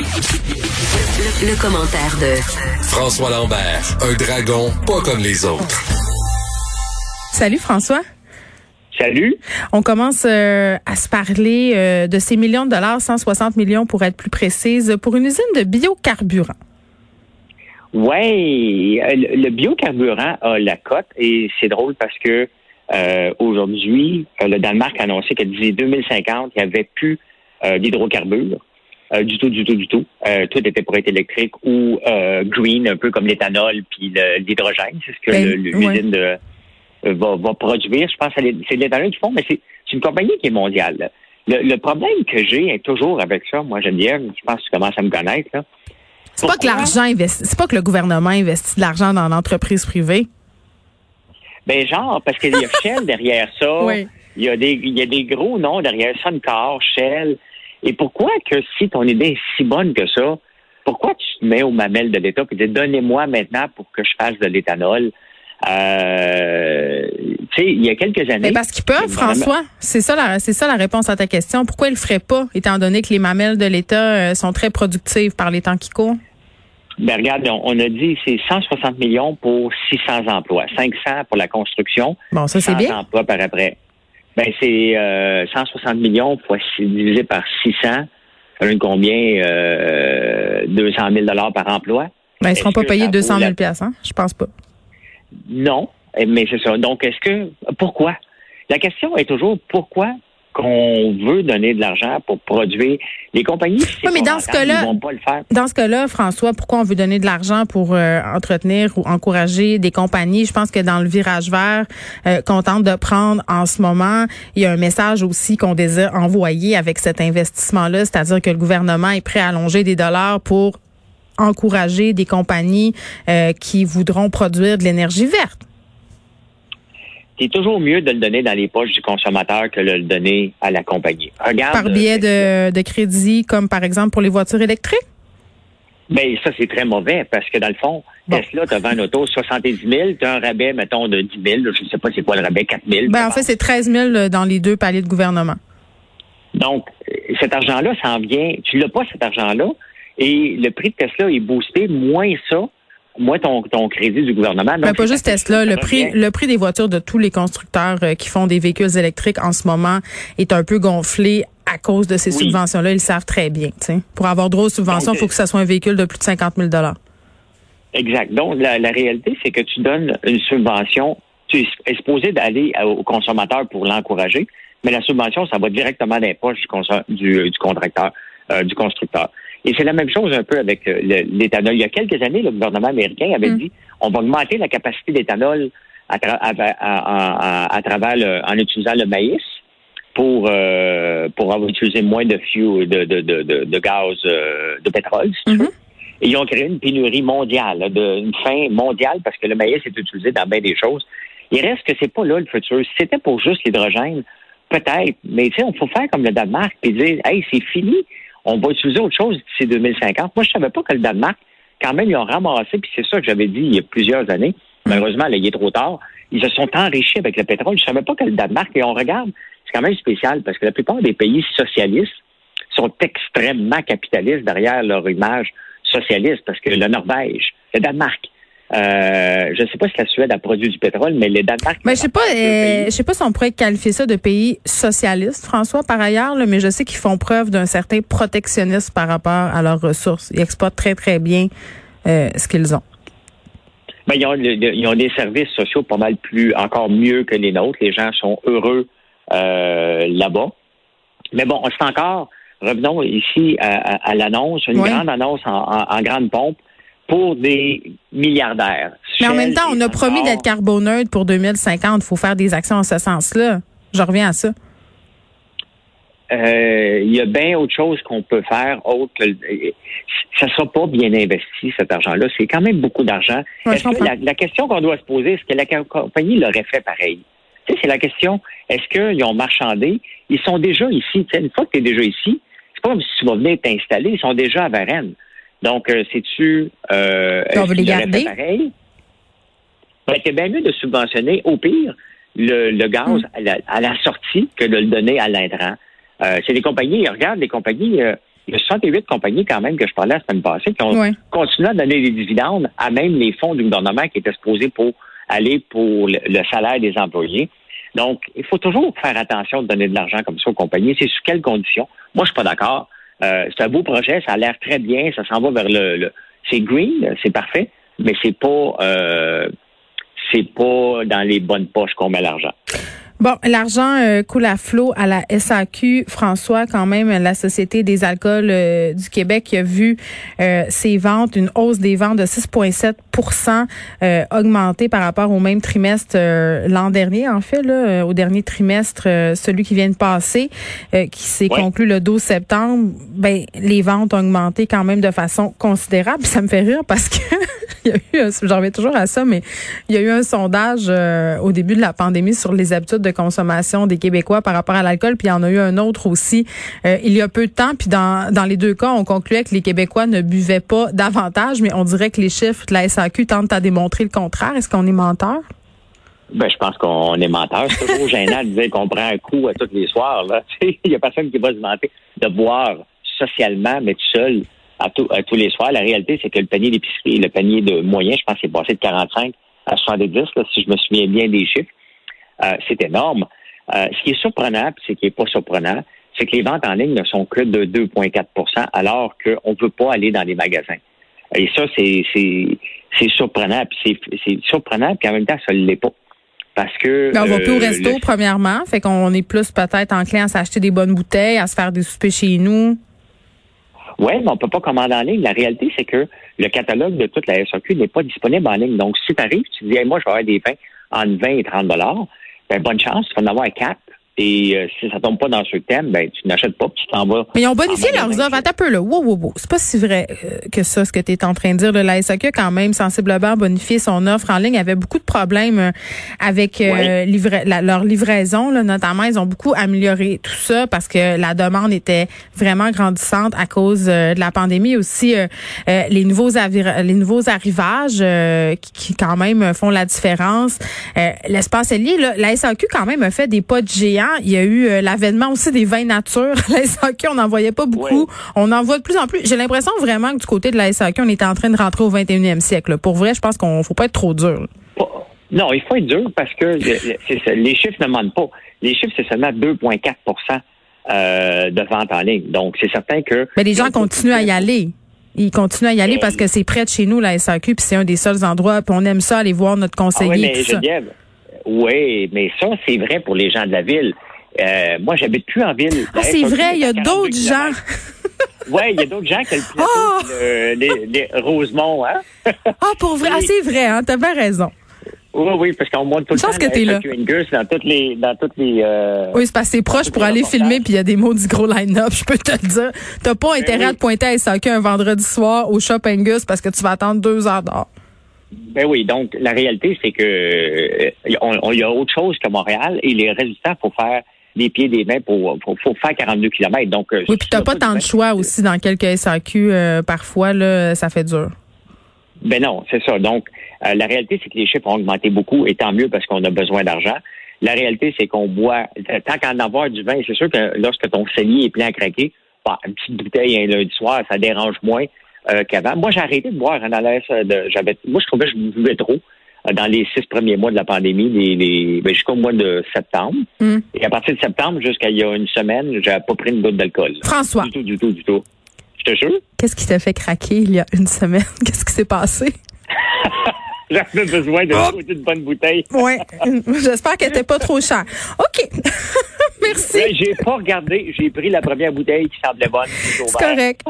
Le, le commentaire de François Lambert, un dragon pas comme les autres. Salut François. Salut. On commence euh, à se parler euh, de ces millions de dollars, 160 millions pour être plus précise, pour une usine de biocarburant. Oui, le biocarburant a la cote et c'est drôle parce que euh, aujourd'hui, le Danemark a annoncé qu'à 2050, il n'y avait plus d'hydrocarbures. Du tout, du tout, du tout. tout était pour être électrique ou green, un peu comme l'éthanol puis l'hydrogène. C'est ce que Ben, l'usine euh, va, va, produire. Je pense que c'est l'éthanol du fond, mais c'est une compagnie qui est mondiale. Le, le problème que j'ai toujours avec ça, moi Geneviève, je pense que tu commences à me connaître. C'est pas que l'argent investi, c'est pas que le gouvernement investit de l'argent dans l'entreprise privée. Ben genre, parce qu'il y a Shell derrière ça. Oui. Il, y a des, il y a des gros noms derrière Suncor, Shell. Et pourquoi que si ton idée est si bonne que ça, pourquoi tu te mets aux mamelles de l'État et dis donnez-moi maintenant pour que je fasse de l'éthanol? Euh, tu sais, il y a quelques années. Mais parce qu'ils peuvent, François. C'est ça, la, c'est ça la réponse à ta question. Pourquoi ils le feraient pas, étant donné que les mamelles de l'État euh, sont très productives par les temps qui courent? Ben regarde, on, on a dit c'est 160 millions pour 600 emplois, 500 pour la construction, Bon, ça c'est 100 bien. emplois par après. Ben c'est euh, 160 millions fois six- divisé par 600, ça donne combien euh, 200 000 dollars par emploi? Ben, ils seront pas payés ça vaut 200 000 la- hein? Je pense pas. Non, mais c'est ça. Donc est-ce que pourquoi? La question est toujours pourquoi qu'on veut donner de l'argent pour produire les compagnies. Oui, mais pas dans ce rentable, cas-là- ils vont pas le faire. Dans ce cas-là, François, pourquoi on veut donner de l'argent pour euh, entretenir ou encourager des compagnies? Je pense que dans le virage vert euh, qu'on tente de prendre en ce moment, il y a un message aussi qu'on désire envoyer avec cet investissement-là, c'est-à-dire que le gouvernement est prêt à allonger des dollars pour encourager des compagnies euh, qui voudront produire de l'énergie verte. C'est toujours mieux de le donner dans les poches du consommateur que de le donner à la compagnie. Regarde. Par biais de, de crédits, comme par exemple pour les voitures électriques? Ben, ça, c'est très mauvais parce que dans le fond, Bon. Tesla, tu vends une auto 70 000, tu as un rabais, mettons, de 10 000. Je ne sais pas c'est quoi le rabais, 4 000. Ben, en fait, c'est 13 000 dans les deux paliers de gouvernement. Donc, euh, cet argent-là s'en vient. Tu l'as pas, cet argent-là. Et le prix de Tesla est boosté, moins ça, moins ton, ton crédit du gouvernement. Donc, Ben, pas juste Tesla, le prix, le prix des voitures de tous les constructeurs euh, qui font des véhicules électriques en ce moment est un peu gonflé à cause de ces Oui. subventions-là. Ils le savent très bien. Pour avoir droit aux subventions, il faut que ça soit un véhicule de plus de 50 000 Exact. Donc, la, la réalité, c'est que tu donnes une subvention, tu es supposé d'aller au consommateur pour l'encourager, mais la subvention, ça va directement dans les poches du, du, du contracteur, euh, du constructeur. Et c'est la même chose un peu avec euh, l'éthanol. Il y a quelques années, le gouvernement américain avait Mm. dit on va augmenter la capacité d'éthanol à, tra- à, à- à- travers le- en utilisant le maïs pour euh, pour avoir utilisé moins de fuel, de, de, de, de, gaz, euh, de pétrole, si tu Mhm. veux. Et ils ont créé une pénurie mondiale, là, de, une fin mondiale, parce que le maïs est utilisé dans bien des choses. Il reste que c'est pas là le futur. Si c'était pour juste l'hydrogène, peut-être, mais tu sais, on faut faire comme le Danemark et dire, hey, c'est fini, on va utiliser autre chose d'ici 2050. Moi, je savais pas que le Danemark, quand même, ils ont ramassé, puis c'est ça que j'avais dit il y a plusieurs années. Malheureusement, là, il est trop tard. Ils se sont enrichis avec le pétrole. Je savais pas que le Danemark, et on regarde, c'est quand même spécial, parce que la plupart des pays socialistes sont extrêmement capitalistes derrière leur image socialiste, parce que le Norvège, le Danemark, euh, je ne sais pas si la Suède a produit du pétrole, mais le Danemark. Mais je sais pas, euh, je sais pas si on pourrait qualifier ça de pays socialiste, François, par ailleurs, là, mais je sais qu'ils font preuve d'un certain protectionnisme par rapport à leurs ressources. Ils exploitent très, très bien euh, ce qu'ils ont. Ben, ils, ont, ils des services sociaux pas mal plus, encore mieux que les nôtres. Les gens sont heureux euh, là-bas. Mais bon, c'est encore, revenons ici à, à- à l'annonce, une grande annonce en, en- en grande pompe pour des milliardaires. Mais en même temps, on a promis d'être carboneutre pour 2050. Il faut faire des actions en ce sens-là. Je reviens à ça. Euh, il y a bien autre chose qu'on peut faire autre que ça sera pas bien investi cet argent-là. C'est quand même beaucoup d'argent. Ouais, que la, la question qu'on doit se poser, est-ce que la co- compagnie l'aurait fait pareil? Tu sais, c'est la question. Est-ce qu'ils ont marchandé? Ils sont déjà ici. Tu sais, une fois que tu es déjà ici, c'est pas comme si tu vas venir t'installer. Ils sont déjà à Varennes. Donc, euh, sais-tu euh, On veut les garder? pareil? Ben, c'est bien mieux de subventionner, au pire, le, le gaz Hmm. à, la, à la sortie que de le donner à l'intrant. Euh, c'est les compagnies, regarde, les compagnies, euh, Il y a 68 compagnies quand même que je parlais la semaine passée qui ont continué à donner des dividendes à même les fonds du gouvernement qui étaient supposés pour aller pour le, le salaire des employés. Donc, il faut toujours faire attention de donner de l'argent comme ça aux compagnies. C'est sous quelles conditions? Moi, je suis pas d'accord. Euh, c'est un beau projet, ça a l'air très bien, ça s'en va vers le, le- c'est green, c'est parfait, mais c'est pas euh, c'est pas dans les bonnes poches qu'on met l'argent. Bon, l'argent euh, coule à flot à la SAQ. François, quand même, la Société des alcools euh, du Québec qui a vu euh, ses ventes, une hausse des ventes de 6,7% euh, augmentée par rapport au même trimestre euh, l'an dernier, en fait, là, euh, au dernier trimestre, euh, celui qui vient de passer, euh, qui s'est Ouais. conclu le 12 septembre. Ben, les ventes ont augmenté quand même de façon considérable. Ça me fait rire parce que il y a eu, un- j'en reviens toujours à ça, mais il y a eu un sondage euh, au début de la pandémie sur les habitudes de consommation des Québécois par rapport à l'alcool, puis il y en a eu un autre aussi euh, il y a peu de temps, puis dans, dans les deux cas, on concluait que les Québécois ne buvaient pas davantage, mais on dirait que les chiffres de la SAQ tentent à démontrer le contraire. Est-ce qu'on est menteur? Ben, je pense qu'on est menteur. C'est toujours gênant de dire qu'on prend un coup à tous les soirs. Là. Il y a personne qui va se vanter de boire socialement, mais tout seul à, tout- à tous les soirs. La réalité, c'est que le panier d'épicerie, le panier de moyen, je pense c'est passé de 45 à 70, là, si je me souviens bien des chiffres. Euh, c'est énorme. Euh, ce qui est surprenant, puis ce qui n'est pas surprenant, c'est que les ventes en ligne ne sont que de 2,4% alors qu'on ne peut pas aller dans les magasins. Et ça, c'est c'est c'est surprenant, puis c'est c'est surprenant, puis en même temps, ça ne l'est pas. Parce que Ben, on va plus au euh, resto, le- premièrement, fait qu'on est plus peut-être enclin à s'acheter des bonnes bouteilles, à se faire des soupers chez nous. Oui, mais on peut pas commander en ligne. La réalité, c'est que le catalogue de toute la SAQ n'est pas disponible en ligne. Donc, si tu arrives, tu dis, Hey, moi, je vais avoir des vins entre 20 et 30 dollars, ben, bonne chance, tu vas en avoir quatre. Et euh, si ça tombe pas dans ce thème, ben, tu n'achètes pas, puis tu t'en vas. Mais ils ont bonifié leurs offres. Attends un peu, là. Wow, wow, wow. C'est pas si vrai euh, que ça, ce que tu es en train de dire. là. La SAQ a quand même sensiblement bonifié son offre en ligne. Il y avait beaucoup de problèmes euh, avec euh, Ouais. livra- la- leur livraison, là, notamment. Ils ont beaucoup amélioré tout ça parce que la demande était vraiment grandissante à cause euh, de la pandémie. Aussi, les nouveaux les nouveaux arrivages euh, qui, qui, quand même font la différence. Euh, L'espace est lié. Là, la SAQ quand même a fait des pas de géant. Il y a eu euh, l'avènement aussi des vins nature. La SAQ, on n'en voyait pas beaucoup. On en voit de plus en plus. J'ai l'impression vraiment que du côté de la SAQ, on était en train de rentrer au 21e siècle. là. Pour vrai, je pense qu'on faut pas être trop dur. Non, il faut être dur parce que ça, les chiffres ne mentent pas. Les chiffres, c'est seulement 2,4% euh, de vente en ligne. Donc, c'est certain que. Mais les gens continuent à y aller. Ils continuent à y aller parce que c'est près de chez nous, la SAQ, puis c'est un des seuls endroits, puis on aime ça, aller voir notre Ah conseiller. oui, mais tout ça. Oui, mais ça, c'est vrai pour les gens de la ville. Euh, moi, j'habite plus en ville. Ah, c'est vrai, il y a d'autres gens. Oui, il y a d'autres gens qui ont le plateau, Ah! le- les, les Rosemont, hein? Ah, pour vrai, ah, c'est vrai, hein, t'as bien raison. Oui, oui, parce qu'on monte tout le temps que t'es là. Dans toutes les, dans toutes les, euh, Oui, c'est parce que c'est proche pour aller filmer, puis il y a des mots du gros line-up, je peux te le dire. T'as pas intérêt Ben oui. à te pointer à SAQ un vendredi soir au Shop Angus parce que tu vas attendre deux heures d'heure. Ben oui, donc la réalité, c'est que euh, y a autre chose que Montréal et les résultats, faut faire des pieds des mains pour, faut, faut faire 42 km. Donc, euh, Oui, puis t'as pas tant de choix aussi dans quelques SAQ. euh, parfois, là, ça fait dur. Ben non, c'est ça. Donc, euh, la réalité, c'est que les chiffres ont augmenté beaucoup, et tant mieux parce qu'on a besoin d'argent. La réalité, c'est qu'on boit, tant qu'en avoir du vin, c'est sûr que lorsque ton cellier est plein à craquer, bah, une petite bouteille un lundi soir, ça dérange moins euh, qu'avant. Moi, j'ai arrêté de boire en allant, de, j'avais, moi, je trouvais que je buvais trop euh, dans les six premiers mois de la pandémie, les, les, ben, jusqu'au mois de septembre. Hmm. Et à partir de septembre, jusqu'à il y a une semaine, j'avais pas pris une goutte d'alcool. François, Du tout, du tout, du tout. Je te jure. qu'est-ce qui t'a fait craquer il y a une semaine? Qu'est-ce qui s'est passé? J'avais besoin de Oh! une bonne bouteille. Oui, j'espère qu'elle était pas trop chère. OK. Merci. Ben, j'ai pas regardé. J'ai pris la première bouteille qui semblait bonne. C'est correct.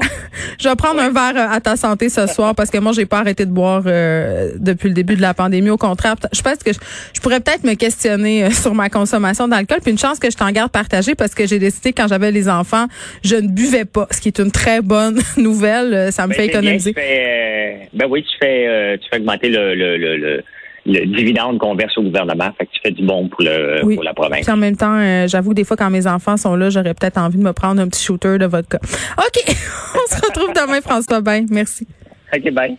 Je vais prendre un verre euh, à ta santé ce soir parce que moi, j'ai pas arrêté de boire euh, depuis le début de la pandémie. Au contraire, je pense que je, je pourrais peut-être me questionner euh, sur ma consommation d'alcool. Puis une chance que je t'en garde partagée parce que j'ai décidé quand j'avais les enfants, je ne buvais pas, ce qui est une très bonne nouvelle. Euh, Ça me Ben, fait bien, économiser. Fais, ben oui, tu fais, euh, tu fais augmenter le, le, le, le, le dividende qu'on verse au gouvernement. Fait que tu fais du bon pour, le, Oui. pour la province. Puis en même temps, euh, j'avoue, des fois, quand mes enfants sont là, j'aurais peut-être envie de me prendre un petit shooter de vodka. OK. On se retrouve demain, François. Ben, merci. OK, bye.